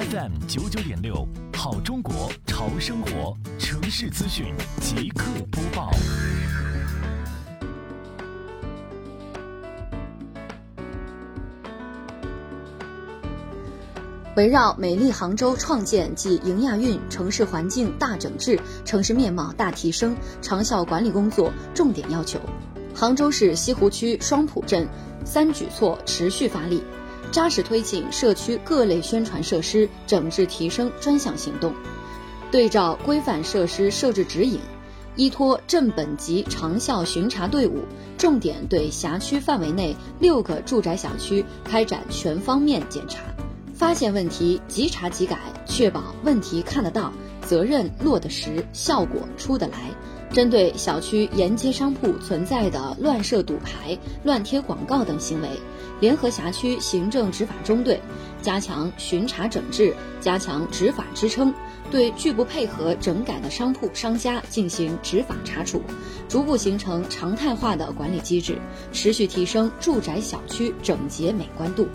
FM 九九点六，好中国潮生活城市资讯即刻播报。围绕美丽杭州创建及迎亚运城市环境大整治、城市面貌大提升长效管理工作重点要求，杭州市西湖区双浦镇三举措持续发力，扎实推进社区各类宣传设施整治提升专项行动，对照规范设施设置指引，依托镇本级长效巡查队伍，重点对辖区范围内六个住宅小区开展全方面检查。发现问题即查即改，确保问题看得到，责任落得实，效果出得来。针对小区沿街商铺存在的乱设赌牌、乱贴广告等行为，联合辖区行政执法中队，加强巡查整治，加强执法支撑，对拒不配合整改的商铺商家进行执法查处，逐步形成常态化的管理机制，持续提升住宅小区整洁美观度。